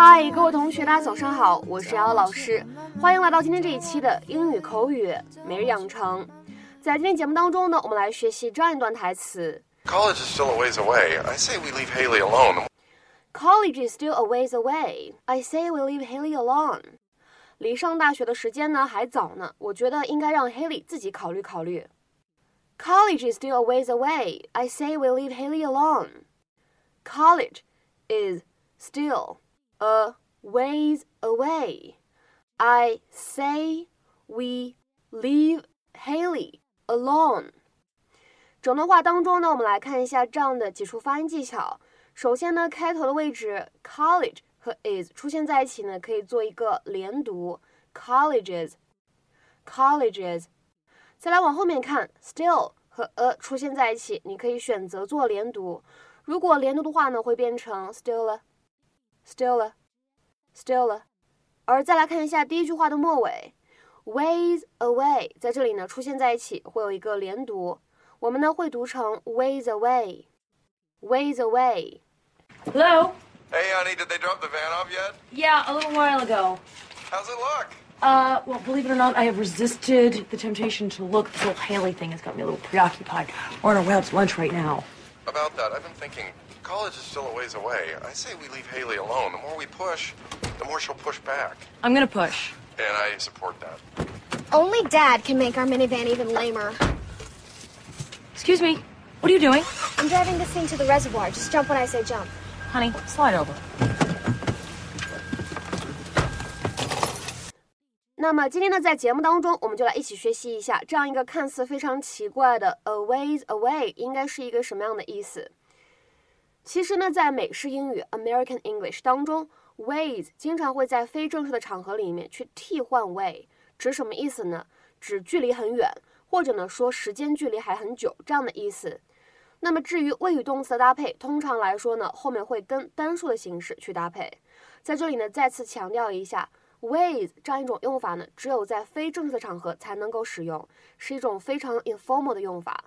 嗨，各位同学，大家早上好，我是瑶瑶老师，欢迎来到今天这一期的英语口语每日养成。在今天节目当中呢，我们来学习这样一段台词：College is still a ways away. I say we leave Haley alone. College is still a ways away. I say we leave Haley alone. 离上大学的时间呢还早呢，我觉得应该让 Haley 自己考虑考虑。College is still a ways away. I say we leave Haley alone. College is still a ways away. I say we leave Haley alone. 整段话当中呢，我们来看一下这样的几处发音技巧。首先呢，开头的位置 college 和 is 出现在一起呢，可以做一个连读，colleges，colleges。再来往后面看，still 和 a 出现在一起，你可以选择做连读。如果连读的话呢，会变成 still，still，still。而再来看一下第一句话的末尾，ways away，在这里呢出现在一起，会有一个连读，我们呢会读成 ways away，ways away。Hello? Hey, honey, did they drop the van off yet? Yeah, a little while ago. How's it look? Uh, well, believe it or not, I have resisted the temptation to look. This whole Haley thing has got me a little preoccupied. We're on our way out to lunch right now. About that, I've been thinking. College is still a ways away. I say we leave Haley alone. The more we push, the more she'll push back. I'm gonna push. And I support that. Only Dad can make our minivan even lamer. Excuse me. What are you doing? I'm driving this thing to the reservoir. Just jump when I say jump. Honey, slide over. 那么今天呢，在节目当中，我们就来一起学习一下这样一个看似非常奇怪的 "a ways away" 应该是一个什么样的意思。 其实呢，在美式英语 American English 当中，ways 经常会在非正式的场合里面去替换 way，指什么意思呢？指距离很远，或者呢说时间距离还很久这样的意思。那么至于谓语动词的搭配，通常来说呢，后面会跟单数的形式去搭配。在这里呢，再次强调一下，with 这样一种用法呢，只有在非正式的场合才能够使用，是一种非常 informal 的用法。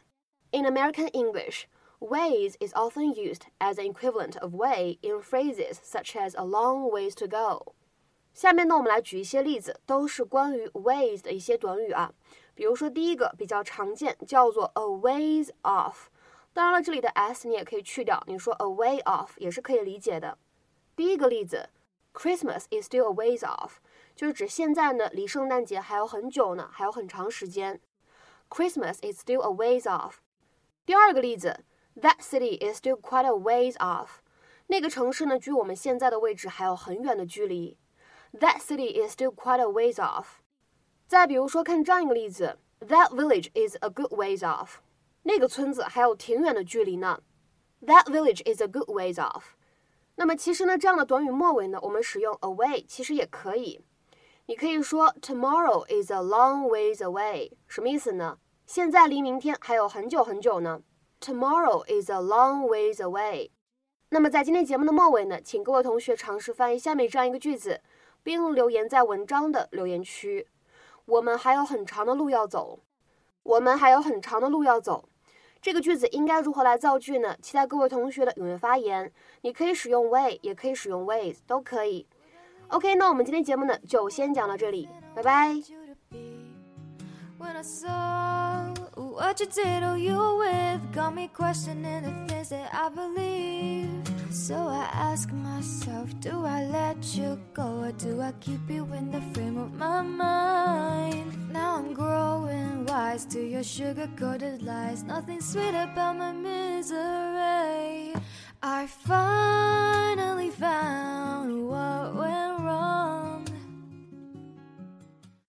In American English, with is often used as an equivalent of way in phrases such as a long ways to go。下面呢，我们来举一些例子，都是关于 with 的一些短语啊。比如说第一个比较常见，叫做 a ways off。当然了，这里的 s 你也可以去掉，你说 a way off 也是可以理解的。第一个例子，Christmas is still a ways off，就是指现在呢离圣诞节还有很久呢，还有很长时间。Christmas is still a ways off。第二个例子 ，That city is still quite a ways off，那个城市呢距我们现在的位置还有很远的距离。That city is still quite a ways off。再比如说，看这样一个例子，That village is a good ways off。那个村子还有挺远的距离呢。That village is a good ways off。那么其实呢，这样的短语末尾呢，我们使用 away 其实也可以。你可以说 Tomorrow is a long ways away，什么意思呢？现在离明天还有很久很久呢。 Tomorrow is a long ways away。那么在今天节目的末尾呢，请各位同学尝试翻译下面这样一个句子，并留言在文章的留言区。我们还有很长的路要走。我们还有很长的路要走。这个句子应该如何来造句呢？期待各位同学的踊跃发言。你可以使用 way，也可以使用 ways，都可以。OK，那我们今天节目呢就先讲到这里，拜拜。Got me questioning the things that I believe. So I ask myself, do I let you go or do I keep you in the frame of my mind? Now I'm growing wise to your sugar coated lies. Nothing sweet about my misery. I find